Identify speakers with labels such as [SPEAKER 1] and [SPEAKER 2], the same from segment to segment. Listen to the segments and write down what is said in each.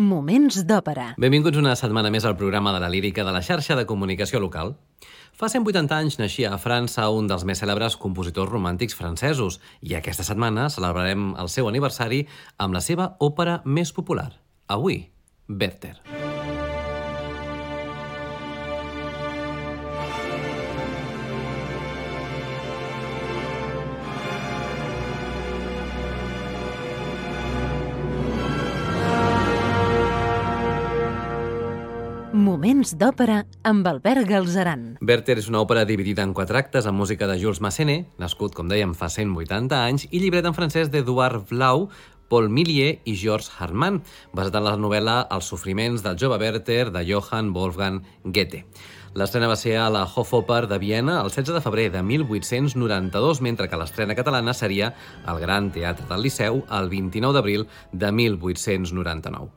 [SPEAKER 1] Moments d'òpera.
[SPEAKER 2] Benvinguts una setmana més al programa de la lírica de la xarxa de comunicació local. Fa 180 anys naixia a França un dels més cèlebres compositors romàntics francesos i aquesta setmana celebrarem el seu aniversari amb la seva òpera més popular. Avui, Werther.
[SPEAKER 1] Moments d'òpera amb Albert Galzeran.
[SPEAKER 2] Werther és una òpera dividida en quatre actes amb música de Jules Massenet, nascut, com dèiem, fa 180 anys, i llibret en francès d'Edouard Vlau, Paul Millier i Georges Harman, basat en la novel·la Els sofriments del jove Werther de Johann Wolfgang Goethe. L'estrena va ser a la Hofoper de Viena el 16 de febrer de 1892, mentre que l'estrena catalana seria al Gran Teatre del Liceu el 29 d'abril de 1899.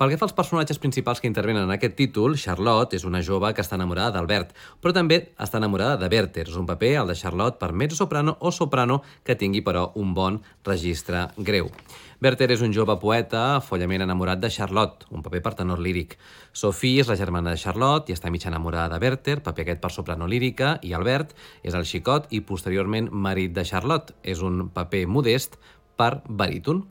[SPEAKER 2] Pel que fa als personatges principals que intervenen en aquest títol, Charlotte és una jove que està enamorada d'Albert, però també està enamorada de Werther. És un paper, el de Charlotte, per mezzo-soprano o soprano que tingui, però, un bon registre greu. Werther és un jove poeta follament enamorat de Charlotte, un paper per tenor líric. Sophie és la germana de Charlotte i està mig enamorada de Werther, paper aquest per soprano lírica, i Albert és el xicot i posteriorment marit de Charlotte. És un paper modest per baríton.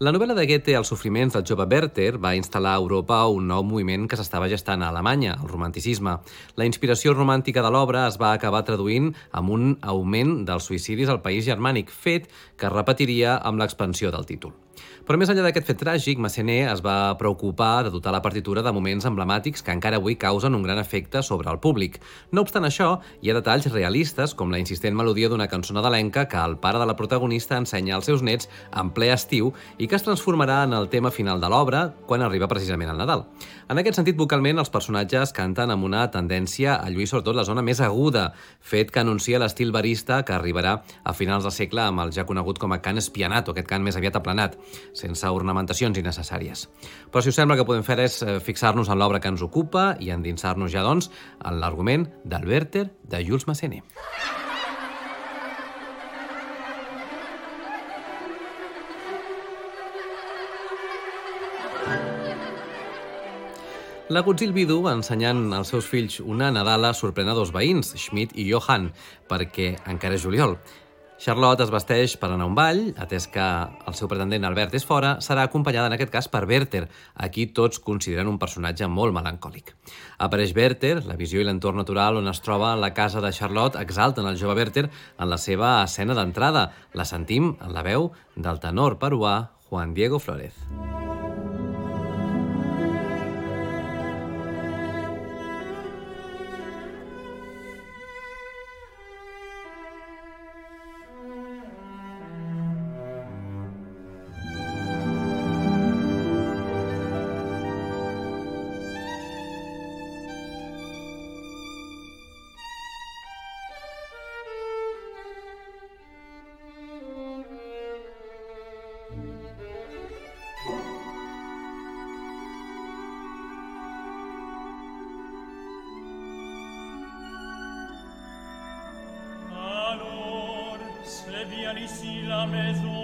[SPEAKER 2] La novel·la de Goethe, Els sofriments del jove Werther, va instal·lar a Europa un nou moviment que s'estava gestant a Alemanya, el romanticisme. La inspiració romàntica de l'obra es va acabar traduint amb un augment dels suïcidis al país germànic, fet que es repetiria amb l'expansió del títol. Però més enllà d'aquest fet tràgic, Massenet es va preocupar de dotar la partitura de moments emblemàtics que encara avui causen un gran efecte sobre el públic. No obstant això, hi ha detalls realistes, com la insistent melodia d'una cançó nadalenca que el pare de la protagonista ensenya als seus nets en ple estiu i que es transformarà en el tema final de l'obra quan arriba precisament al Nadal. En aquest sentit, vocalment, els personatges canten amb una tendència a lluir sobretot la zona més aguda, fet que anuncia l'estil barista que arribarà a finals del segle amb el ja conegut com a cant espianat, o aquest cant més aviat aplanat sense ornamentacions innecessàries. Però si us sembla que podem fer és fixar-nos en l'obra que ens ocupa i endinsar-nos ja, doncs, en l'argument del Werther de Jules Massenet. L'agutzil vidu, ensenyant als seus fills una Nadala, sorprèn a dos veïns, Schmidt i Johann, perquè encara és juliol. Charlotte es vesteix per anar a un ball, atès que el seu pretendent Albert és fora, serà acompanyada en aquest cas per Werther, a qui tots consideren un personatge molt melancòlic. Apareix Werther, la visió i l'entorn natural on es troba la casa de Charlotte exalten el jove Werther en la seva escena d'entrada. La sentim en la veu del tenor peruà Juan Diego Flórez.
[SPEAKER 3] C'est maison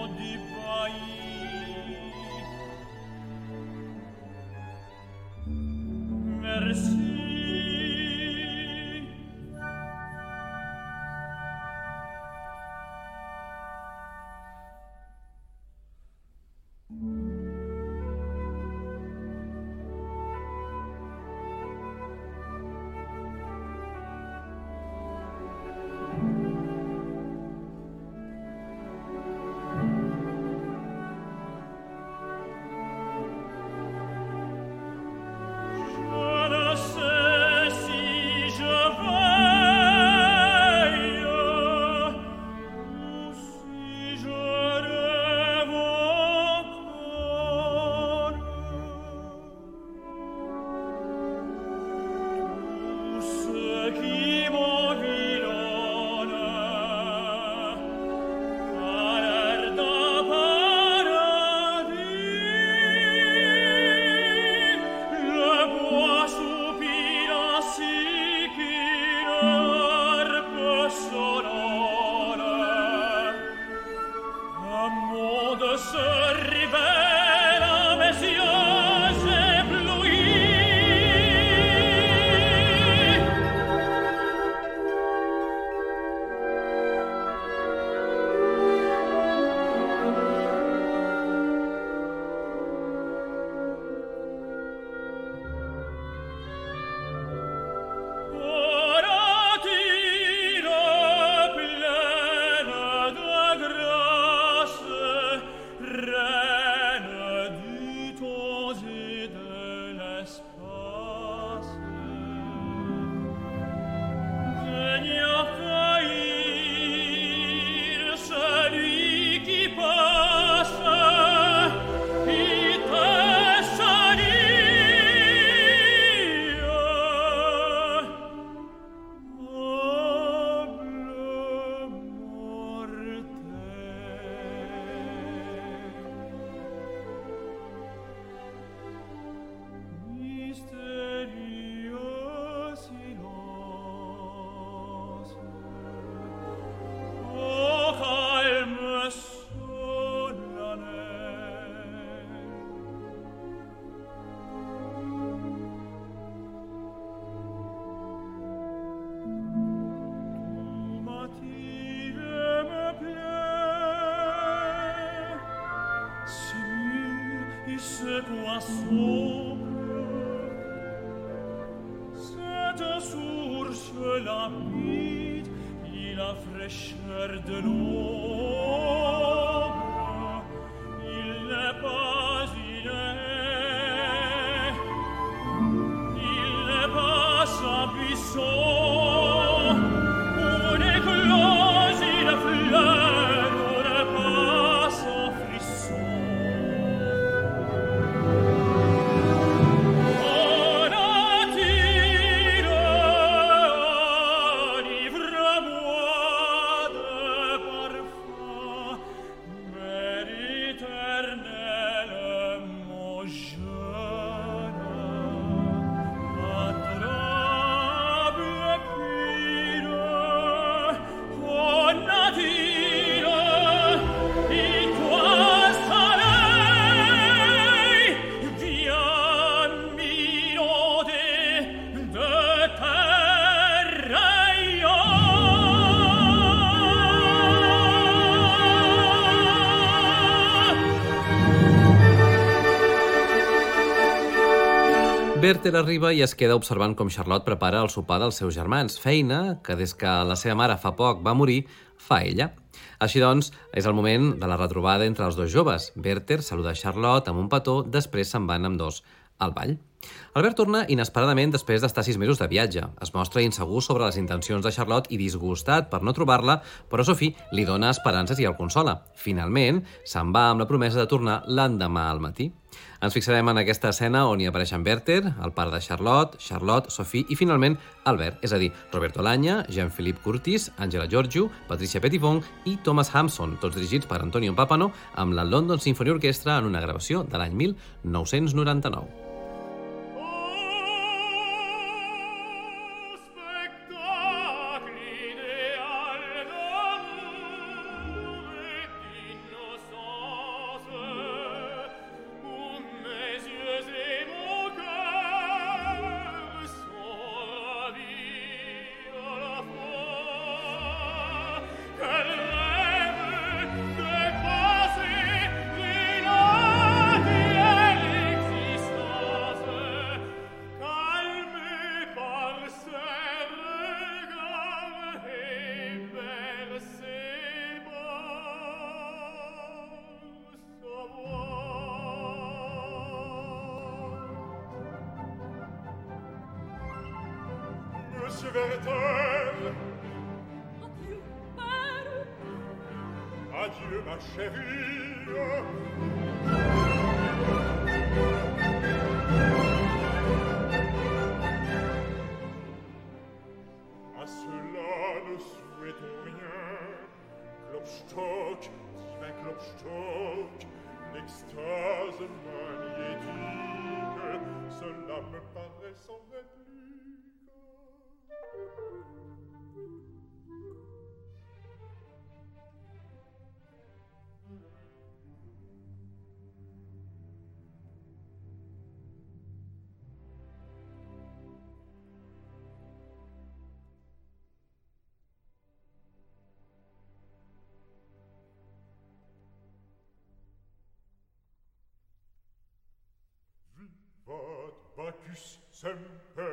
[SPEAKER 3] s'abuissant
[SPEAKER 2] Bertel arriba i es queda observant com Charlotte prepara el sopar dels seus germans, feina que des que la seva mare fa poc va morir, fa ella. Així doncs, és el moment de la retrobada entre els dos joves. Berter saluda Charlotte amb un petó, després se'n van amb dos al ball. Albert torna inesperadament després d'estar sis mesos de viatge. Es mostra insegur sobre les intencions de Charlotte i disgustat per no trobar-la, però Sophie li dona esperances i el consola. Finalment, se'n va amb la promesa de tornar l'endemà al matí. Ens fixarem en aquesta escena on hi apareixen Werther, el pare de Charlotte, Charlotte, Sophie i finalment Albert, és a dir, Roberto Lanya, Jean-Philippe Curtis, Angela Giorgio, Patricia Petitfong i Thomas Hampson, tots dirigits per Antonio Papano amb la London Symphony Orchestra en una gravació de l'any 1999.
[SPEAKER 3] sempre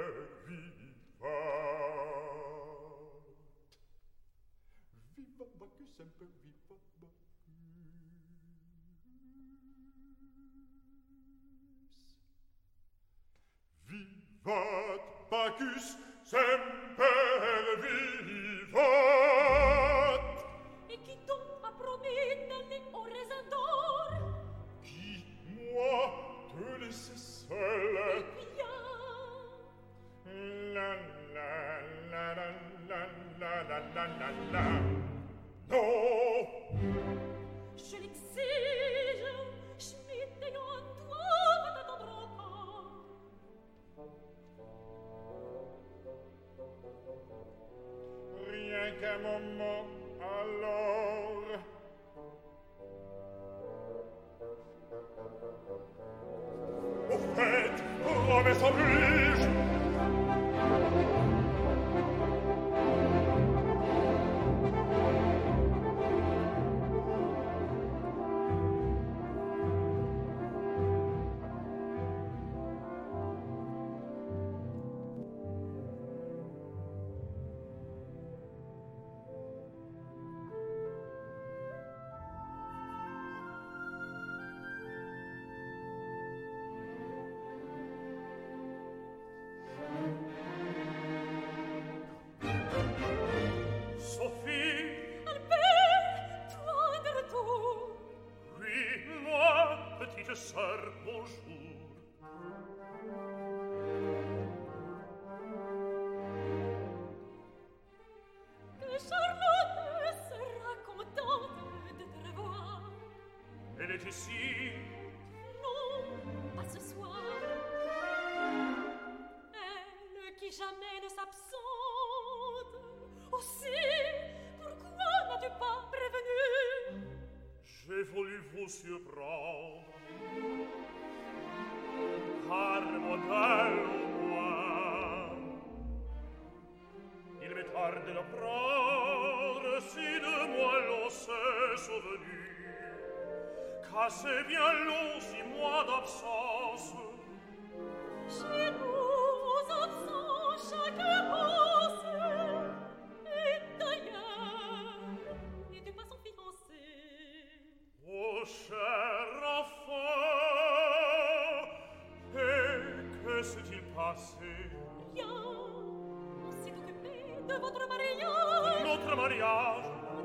[SPEAKER 3] monsieur
[SPEAKER 4] Brown Par modèle au moins. Il m'est tard de l'apprendre Si de moi l'on s'est souvenu Qu'assez bien long six mois d'absence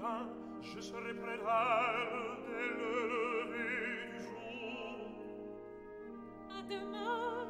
[SPEAKER 5] rien,
[SPEAKER 4] je serai près d'elle dès le lever du jour.
[SPEAKER 5] À demain.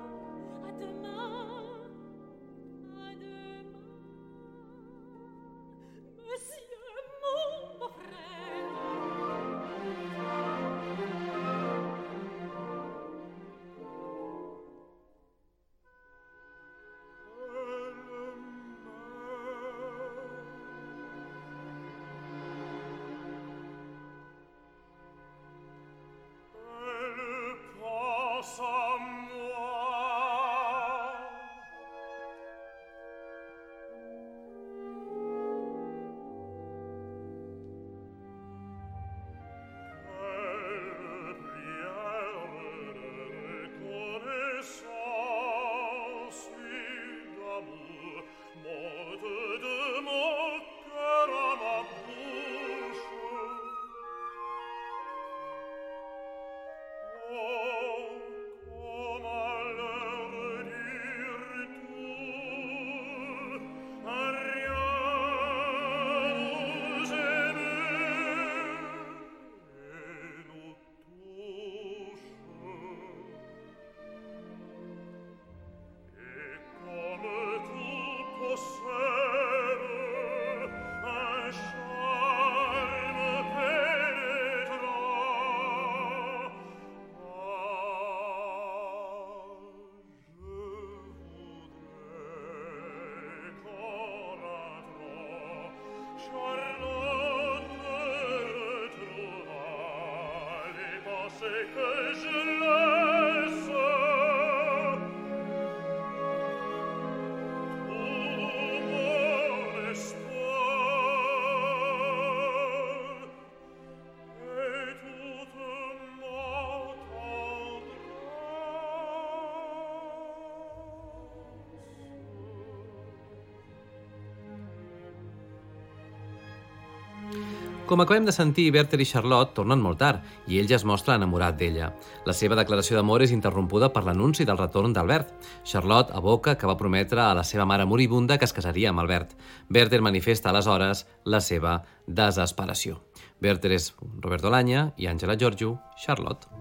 [SPEAKER 2] Com acabem de sentir, Berter i Charlotte tornen molt tard i ell ja es mostra enamorat d'ella. La seva declaració d'amor és interrompuda per l'anunci del retorn d'Albert. Charlotte aboca que va prometre a la seva mare moribunda que es casaria amb Albert. Berter manifesta aleshores la seva desesperació. Berter és Roberto Lanya i Àngela Giorgio, Charlotte.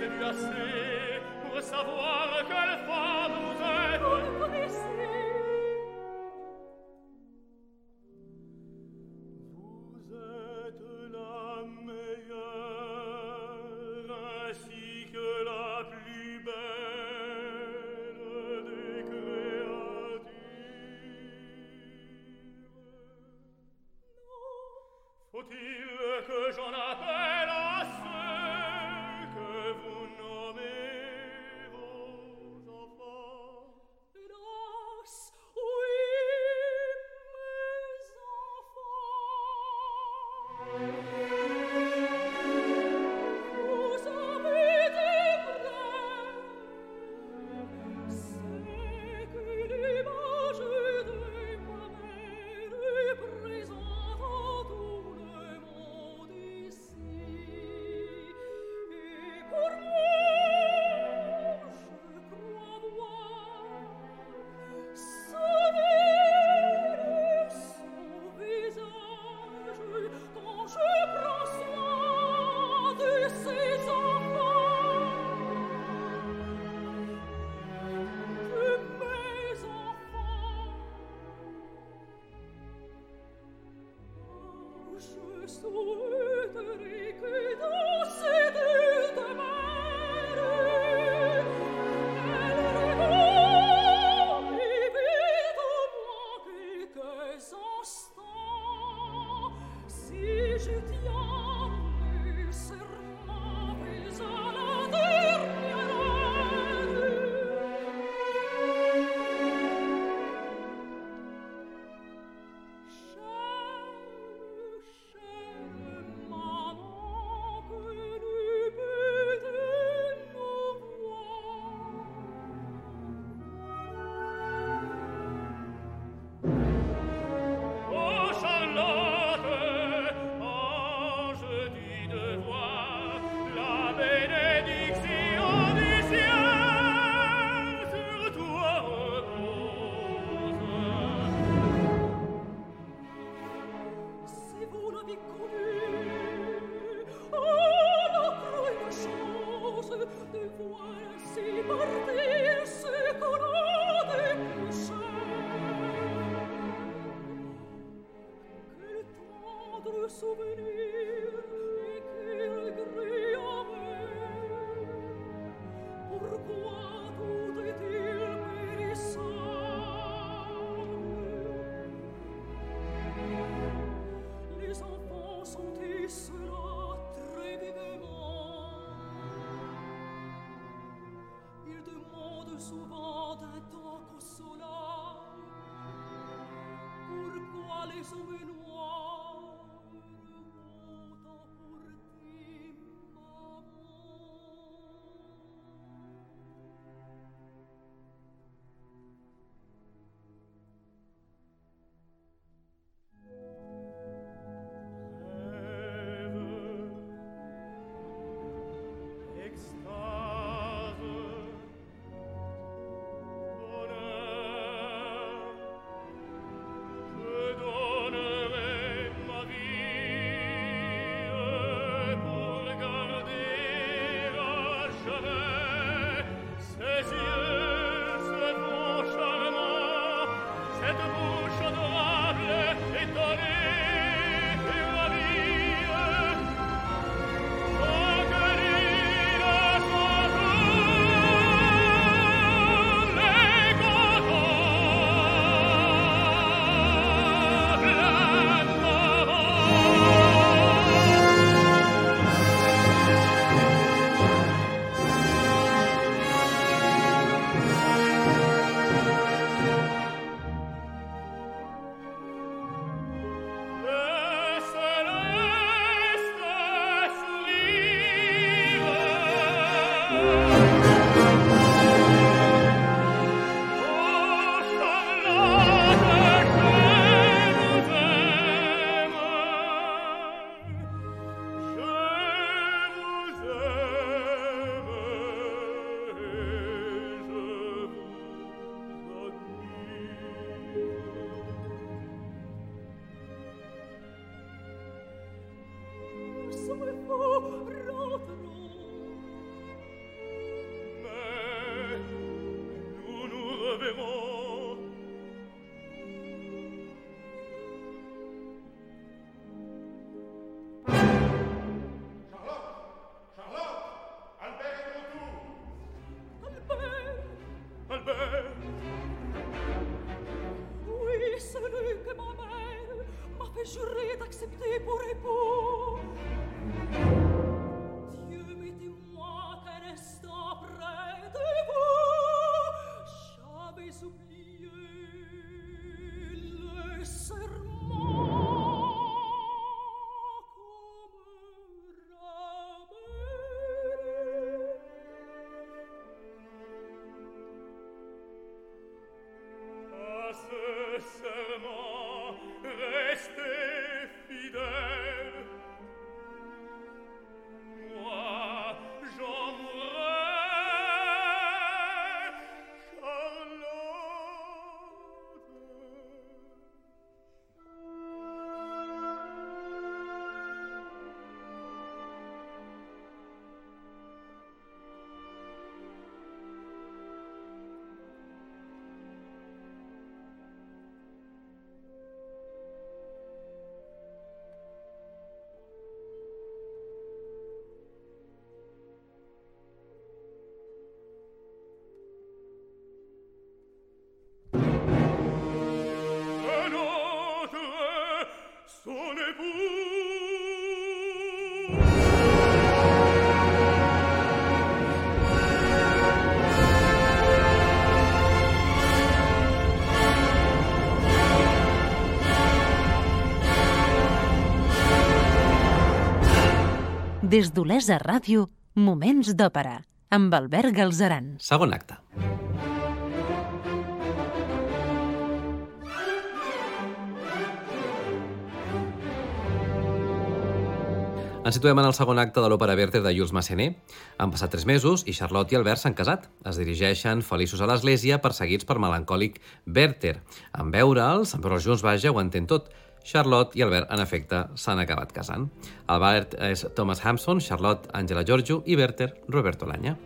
[SPEAKER 5] tenue assez pour savoir
[SPEAKER 3] quelle femme vous êtes.
[SPEAKER 4] Oh,
[SPEAKER 3] vous
[SPEAKER 4] je tiens avevo
[SPEAKER 1] Des d'Olesa Ràdio, Moments d'Òpera, amb Albert Galzeran.
[SPEAKER 5] Segon acte. Ens situem en el segon acte de l'òpera Werther de Jules Massenet. Han passat tres mesos i Charlotte i Albert s'han casat. Es dirigeixen feliços a l'església perseguits per melancòlic Werther. En veure'ls, en veure'ls junts, vaja, ho entén tot. Charlotte i Albert, en efecte, s'han acabat casant. Albert és Thomas Hampson, Charlotte Angela Giorgio i Werther Roberto Lanya.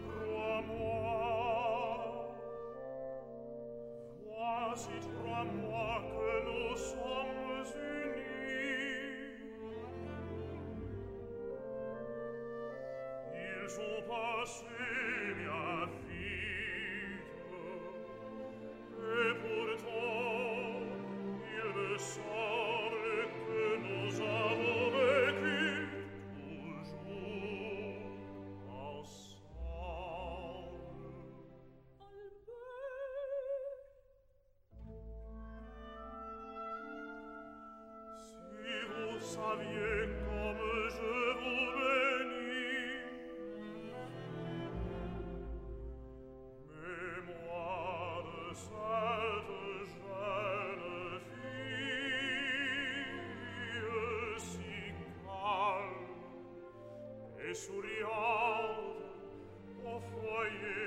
[SPEAKER 4] souriante au foyer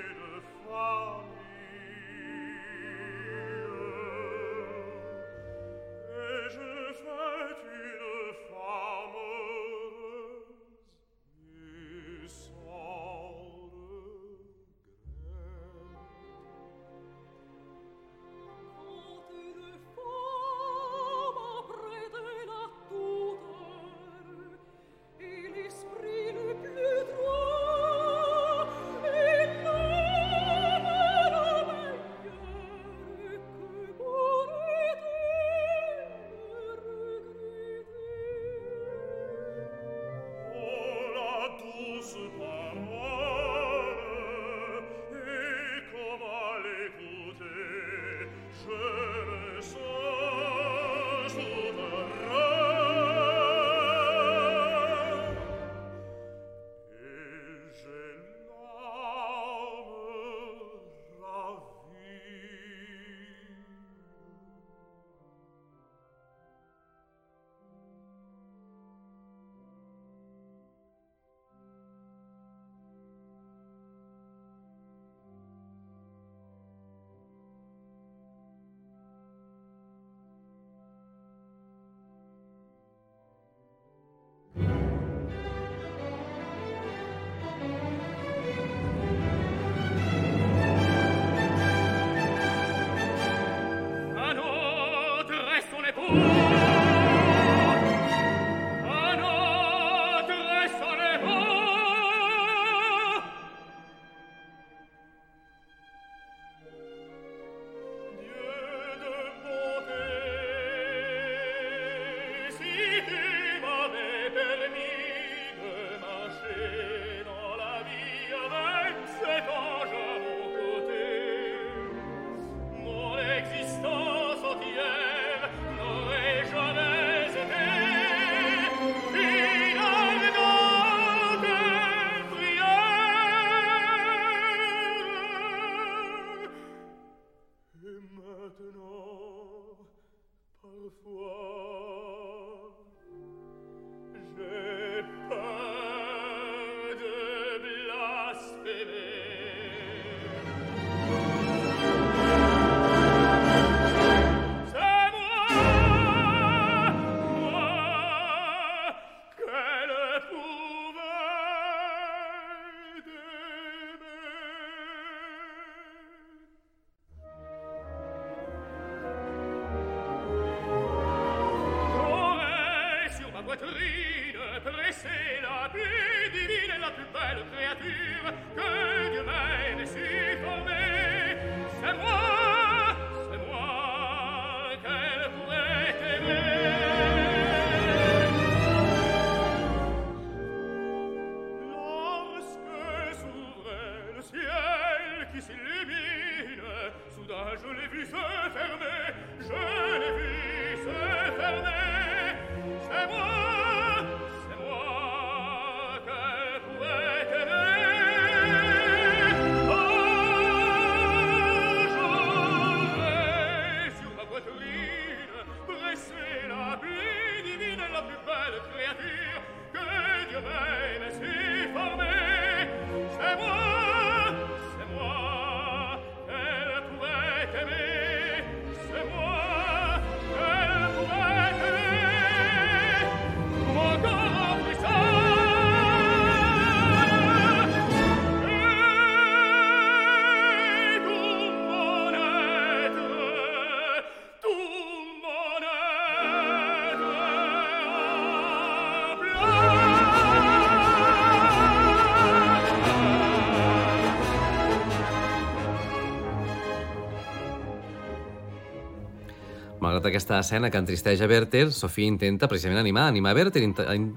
[SPEAKER 2] Malgrat aquesta escena que entristeix a Werther, Sofia intenta precisament animar, animar Werther,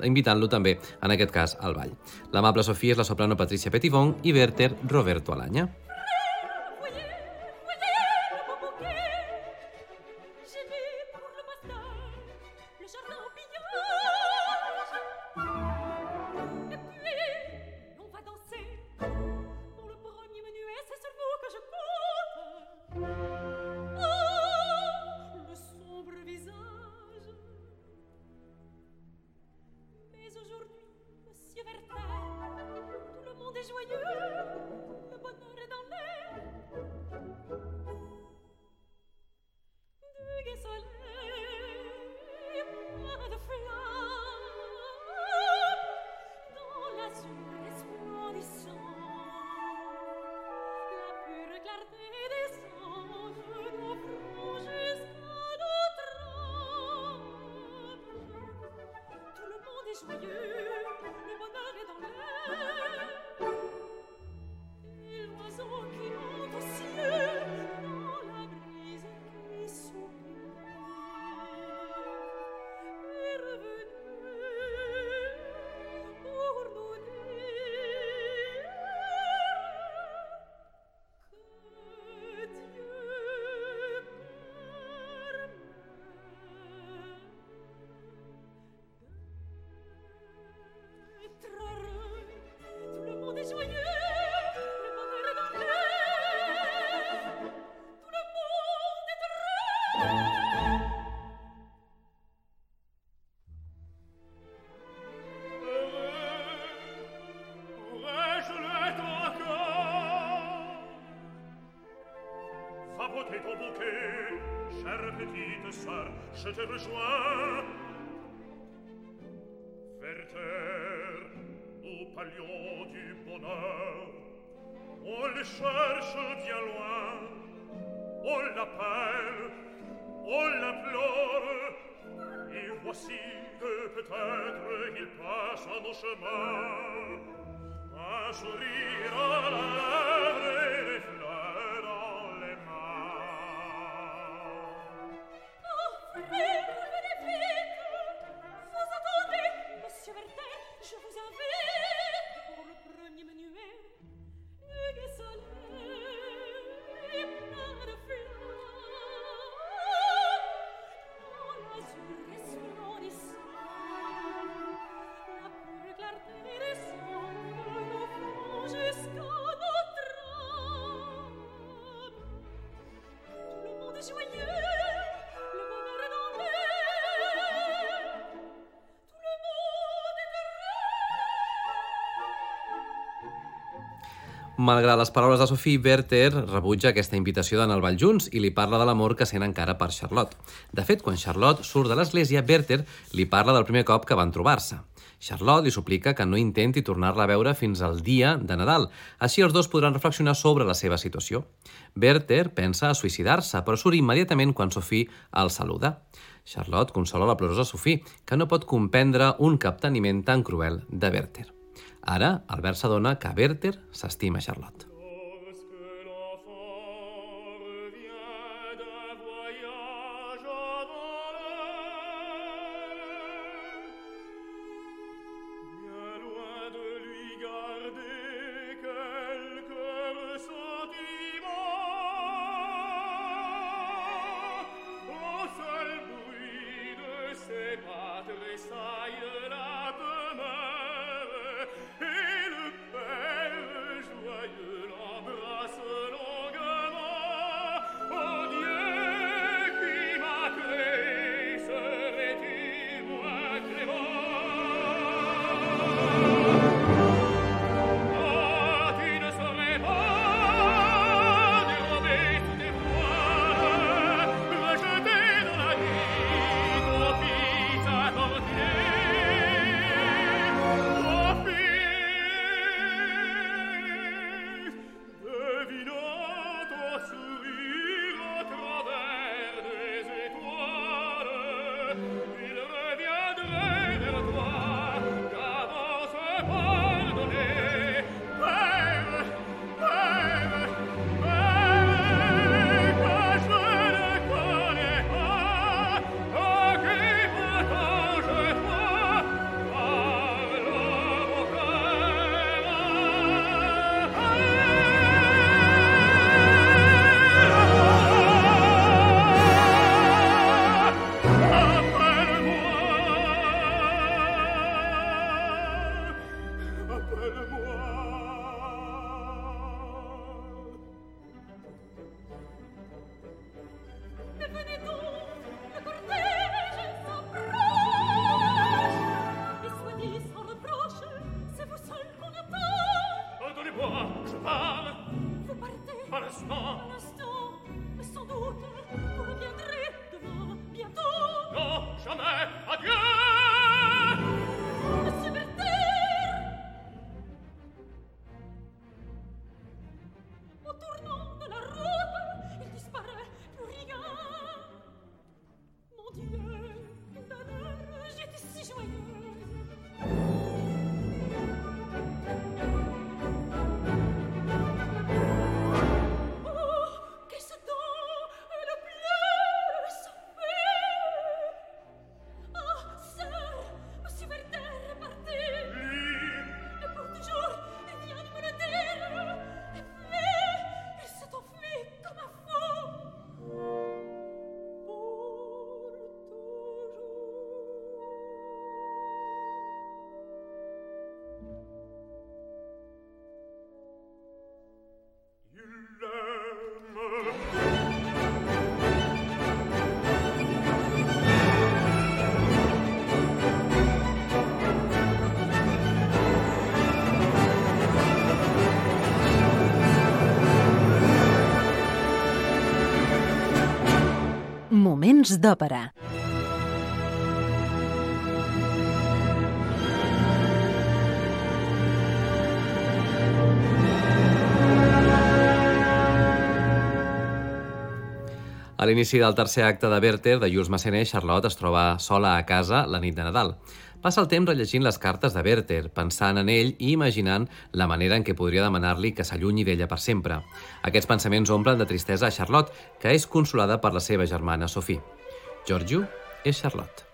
[SPEAKER 2] invitant-lo també, en aquest cas, al ball. L'amable Sofia és la soprano Patricia Petivon i Werther Roberto
[SPEAKER 4] Alanya. je
[SPEAKER 5] te rejoins Werther, au palion du bonheur On le cherche bien loin On l'appelle, on l'implore Et voici que peut-être il passe à nos chemins. Un sourire
[SPEAKER 2] Malgrat les paraules de Sophie, Werther rebutja aquesta invitació d'anar al ball junts i li parla de l'amor que sent encara per Charlotte. De fet, quan Charlotte surt de l'església, Werther li parla del primer cop que van trobar-se.
[SPEAKER 3] Charlotte li suplica que no intenti tornar-la a veure fins al dia de Nadal. Així els dos podran reflexionar sobre la seva situació. Werther pensa a suïcidar-se, però surt immediatament quan Sophie el saluda. Charlotte consola la plorosa Sophie, que no pot comprendre un capteniment tan cruel de Werther. Ara, Albert s'adona que Werther s'estima Charlotte.
[SPEAKER 1] Moments d'òpera.
[SPEAKER 3] A l'inici del tercer acte de Werther, de Jules Massenet, Charlotte es troba sola a casa la nit de Nadal. Passa el temps rellegint les cartes de Werther, pensant en ell i imaginant la manera en què podria demanar-li que s'allunyi d'ella per sempre. Aquests pensaments omplen de tristesa a Charlotte, que és consolada per la seva germana Sophie. Giorgio és Charlotte.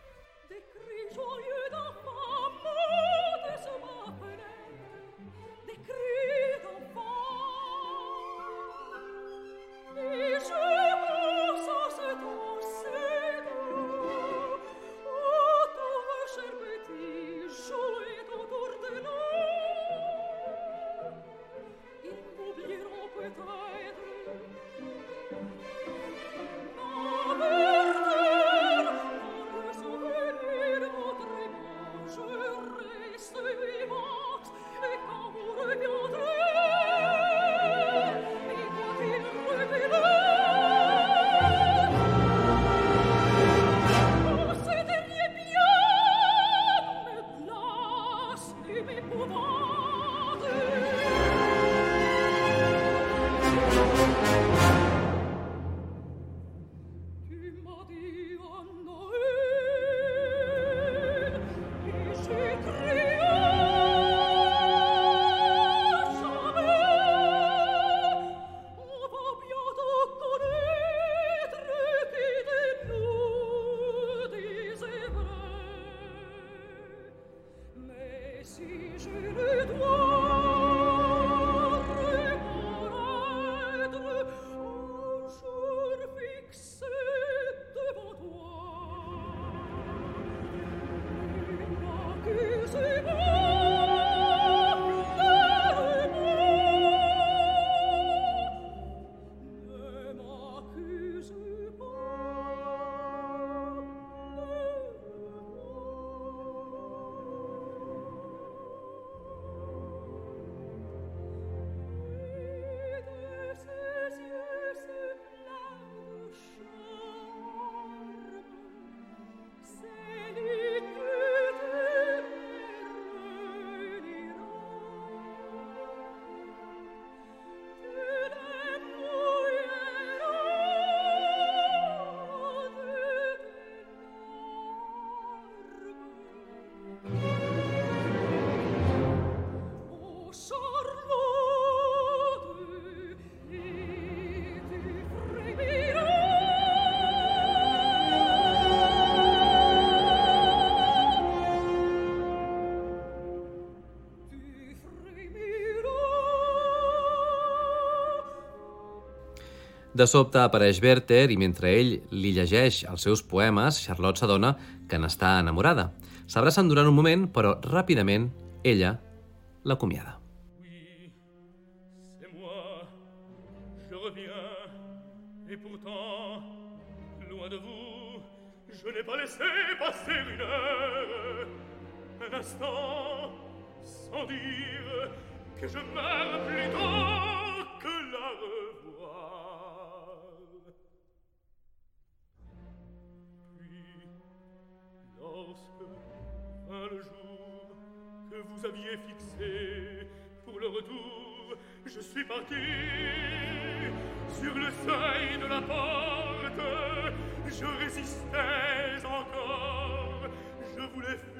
[SPEAKER 6] De
[SPEAKER 2] sobte apareix Werther i mentre ell li llegeix els seus poemes, Charlotte s'adona que n'està enamorada. S'abracen durant un moment, però ràpidament ella l'acomiada.
[SPEAKER 3] je suis parti sur le seuil de la porte. Je résistais encore, je voulais faire.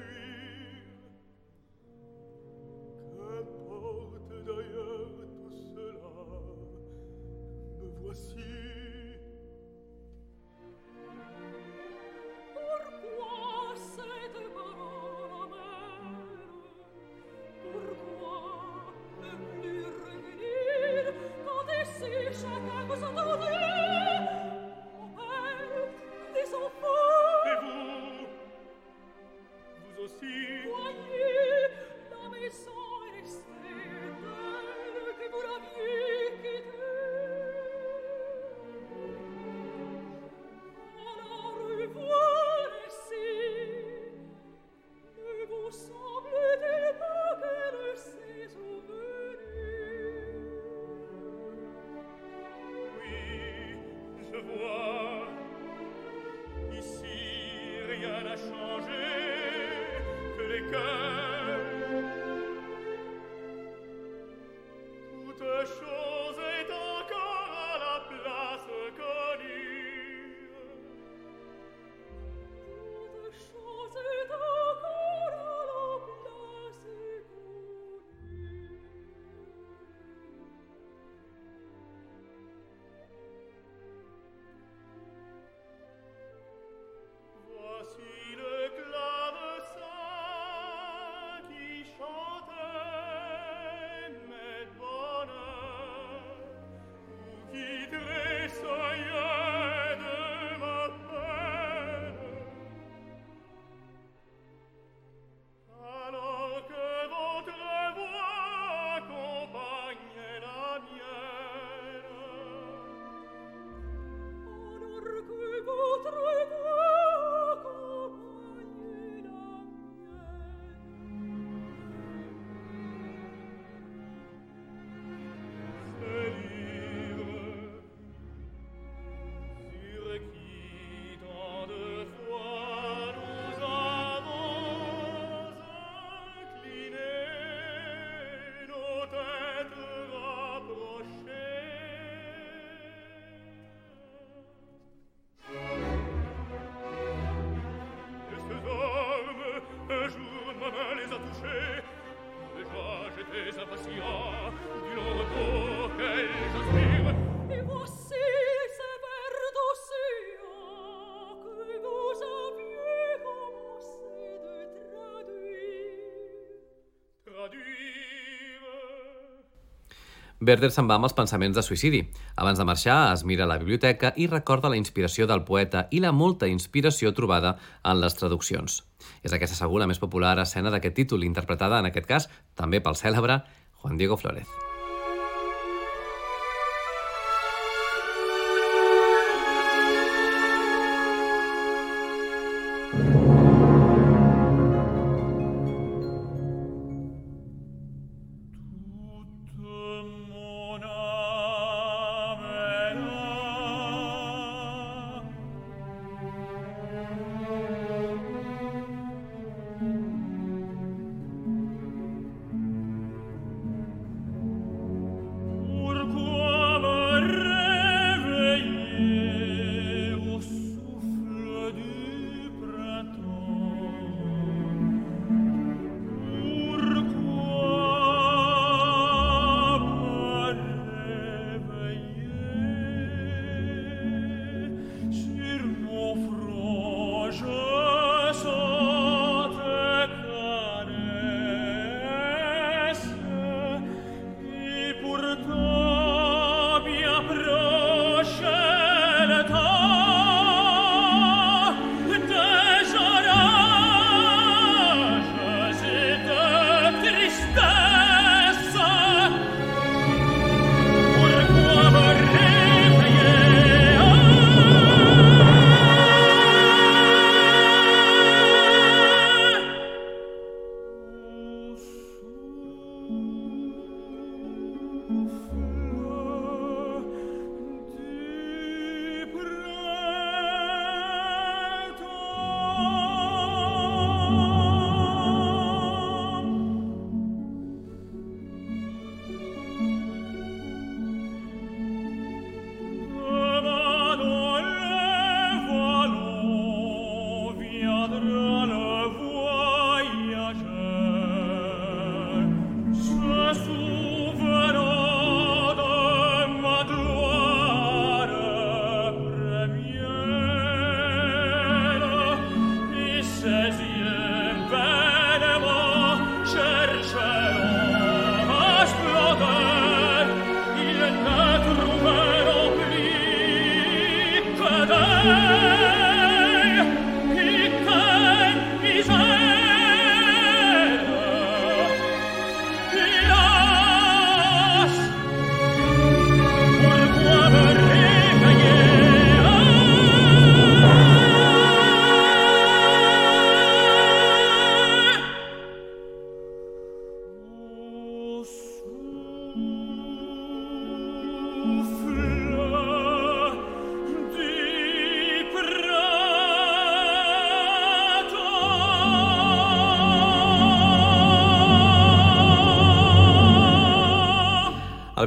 [SPEAKER 2] Werther se'n va amb els pensaments de suïcidi. Abans de marxar, es mira a la biblioteca i recorda la inspiració del poeta i la molta inspiració trobada en les traduccions. És aquesta segur la més popular escena d'aquest títol, interpretada en aquest cas també pel cèlebre Juan Diego
[SPEAKER 3] Flores.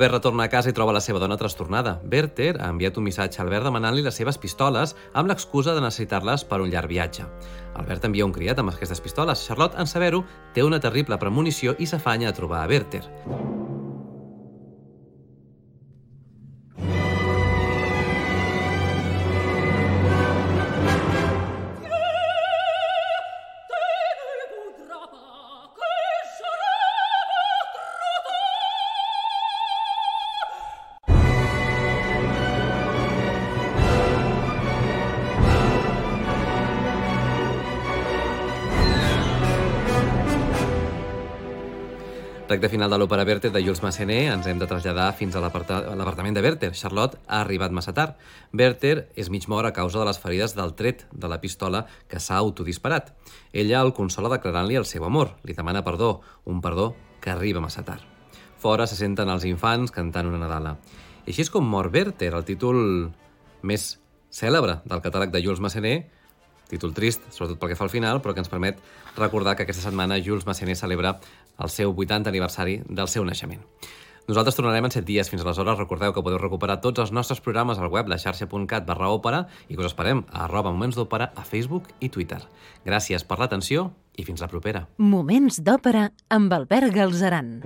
[SPEAKER 2] Albert retorna a casa i troba la seva dona trastornada. Werther ha enviat un missatge a Albert demanant-li les seves pistoles amb l'excusa de necessitar-les per un llarg viatge. Albert envia un criat amb aquestes pistoles. Charlotte, en saber-ho, té una terrible premonició i s'afanya a trobar a Werther. Recte final de l'òpera Werther de Jules Massenet, ens hem de traslladar fins a l'apartament de Werther. Charlotte ha arribat massa tard. Werther és mig mort a causa de les ferides del tret de la pistola que s'ha autodisparat. Ella el consola declarant-li el seu amor. Li demana perdó, un perdó que arriba massa tard. Fora se senten els infants cantant una Nadala. I així és com mor Werther, el títol més cèlebre del catàleg de Jules Massenet, títol trist, sobretot pel que fa al final, però que ens permet recordar que aquesta setmana Jules Massenet celebra el seu 80 aniversari del seu naixement. Nosaltres tornarem en 7 dies. Fins aleshores, recordeu que podeu recuperar tots els nostres programes al web laxarxa.cat barra òpera i que us esperem a arroba moments d'òpera a Facebook i Twitter. Gràcies per l'atenció i fins la propera.
[SPEAKER 4] Moments d'òpera amb Albert Galzeran.